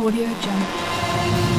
Audio Jungle.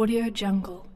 Audio Jungle.